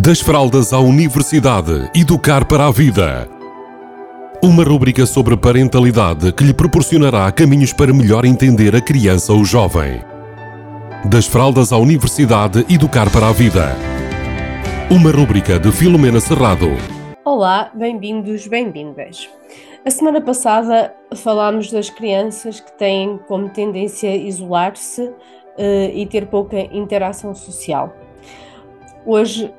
Das fraldas à universidade, educar para a vida. Uma rubrica sobre parentalidade que lhe proporcionará caminhos para melhor entender a criança ou jovem. Das fraldas à universidade, educar para a vida. Uma rubrica de Filomena Serrado. Olá, bem-vindos, bem-vindas. A semana passada falámos das crianças que têm como tendência isolar-se uh, e ter pouca interação social. Hoje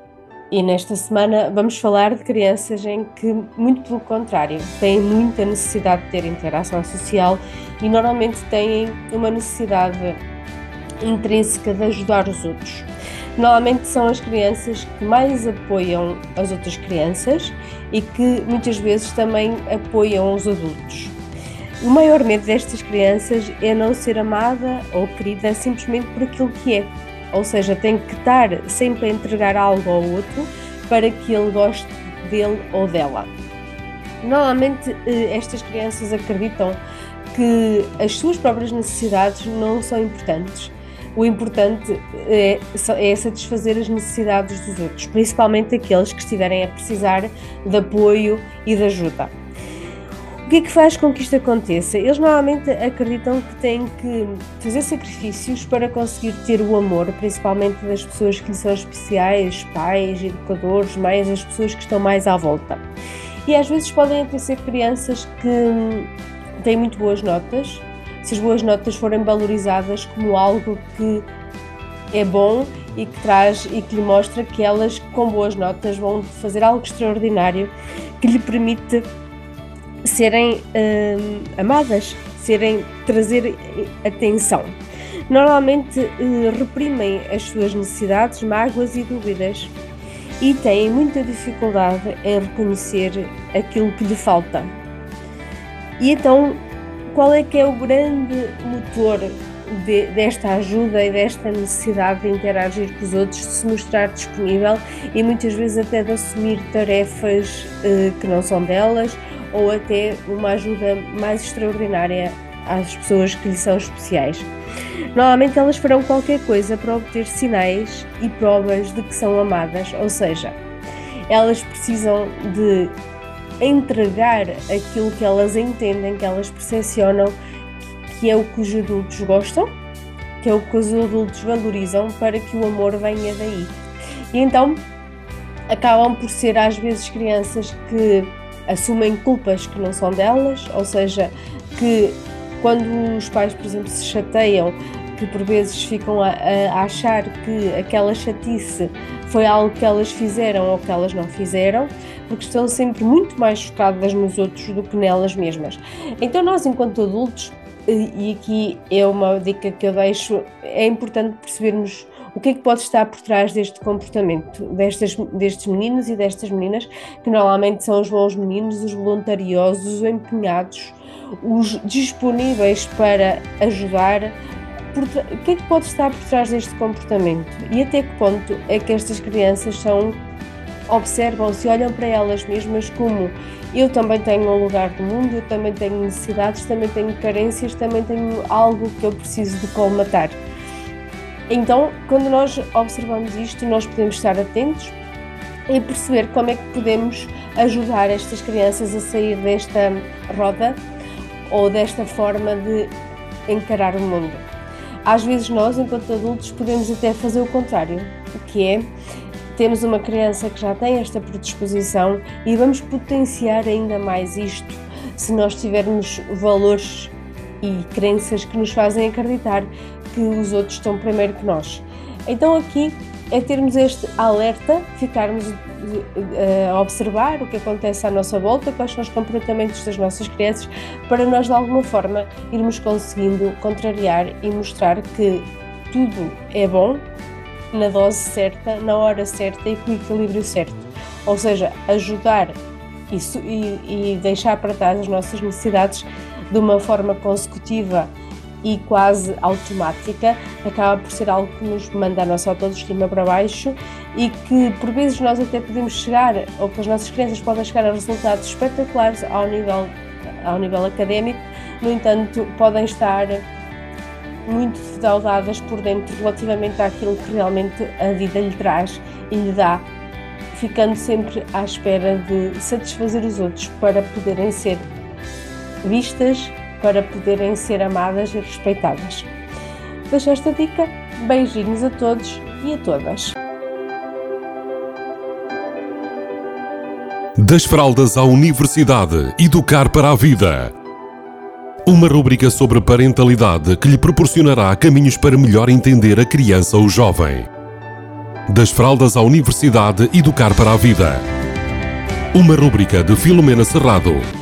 e nesta semana vamos falar de crianças em que, muito pelo contrário, têm muita necessidade de ter interação social e normalmente têm uma necessidade intrínseca de ajudar os outros. Normalmente são as crianças que mais apoiam as outras crianças e que muitas vezes também apoiam os adultos. O maior medo destas crianças é não ser amada ou querida simplesmente por aquilo que é ou seja, tem que estar sempre a entregar algo ao outro para que ele goste dele ou dela. Normalmente, eh, estas crianças acreditam que as suas próprias necessidades não são importantes. O importante é, é satisfazer as necessidades dos outros, principalmente aqueles que estiverem a precisar de apoio e de ajuda que é que faz com que isto aconteça? Eles normalmente acreditam que têm que fazer sacrifícios para conseguir ter o amor, principalmente das pessoas que lhe são especiais, pais, educadores, mais as pessoas que estão mais à volta. E às vezes podem até ser crianças que têm muito boas notas, se as boas notas forem valorizadas como algo que é bom e que traz e que lhe mostra que elas com boas notas vão fazer algo extraordinário que lhe permite serem uh, amadas, serem trazer atenção. Normalmente uh, reprimem as suas necessidades, mágoas e dúvidas e têm muita dificuldade em reconhecer aquilo que lhe falta. E então, qual é que é o grande motor de, desta ajuda e desta necessidade de interagir com os outros, de se mostrar disponível e muitas vezes até de assumir tarefas uh, que não são delas ou até uma ajuda mais extraordinária às pessoas que lhe são especiais. Normalmente elas farão qualquer coisa para obter sinais e provas de que são amadas, ou seja, elas precisam de entregar aquilo que elas entendem, que elas percepcionam que é o que os adultos gostam, que é o que os adultos valorizam para que o amor venha daí. E então acabam por ser às vezes crianças que assumem culpas que não são delas, ou seja, que quando os pais, por exemplo, se chateiam, que por vezes ficam a, a, achar que aquela chatice foi algo que elas fizeram ou que elas não fizeram, porque estão sempre muito mais focadas nos outros do que nelas mesmas. Então, nós, enquanto adultos, e aqui é uma dica que eu deixo, é importante percebermos o que é que pode estar por trás deste comportamento destes, destes meninos e destas meninas, que normalmente são os bons meninos, os voluntariosos, os empenhados, os disponíveis para ajudar. Por, o que é que pode estar por trás deste comportamento? E até que ponto é que estas crianças são observam-se olham para elas mesmas como eu também tenho um lugar do mundo, eu também tenho necessidades, também tenho carências, também tenho algo que eu preciso de colmatar. Então, quando nós observamos isto, nós podemos estar atentos e perceber como é que podemos ajudar estas crianças a sair desta roda ou desta forma de encarar o mundo. Às vezes nós, enquanto adultos, podemos até fazer o contrário, que é temos uma criança que já tem esta predisposição e vamos potenciar ainda mais isto se nós tivermos valores e crenças que nos fazem acreditar que os outros estão primeiro que nós. Então aqui é termos este alerta, ficarmos eh, a observar o que acontece à nossa volta, quais são os comportamentos das nossas crianças, para nós de alguma forma irmos conseguindo contrariar e mostrar que tudo é bom na dose certa, na hora certa e com o equilíbrio certo. Ou seja, ajudar e, e deixar para trás as nossas necessidades de uma forma consecutiva e quase automática, acaba por ser algo que nos manda a nossa autoestima para baixo e que por vezes nós até podemos chegar, ou que as nossas crianças podem chegar a resultados espetaculares ao nível, ao nível académico, no entanto, podem estar muito defraudadas por dentro relativamente àquilo que realmente a vida lhe traz e lhe dá ficando sempre à espera de satisfazer os outros para poderem ser vistas, para poderem ser amadas e respeitadas. Deixo esta dica, beijinhos a todos e a todas. Das fraldas à universidade, educar para a vida. Uma rúbrica sobre parentalidade que lhe proporcionará caminhos para melhor entender a criança ou jovem. Das fraldas à universidade, educar para a vida. Uma rúbrica de Filomena Serrado.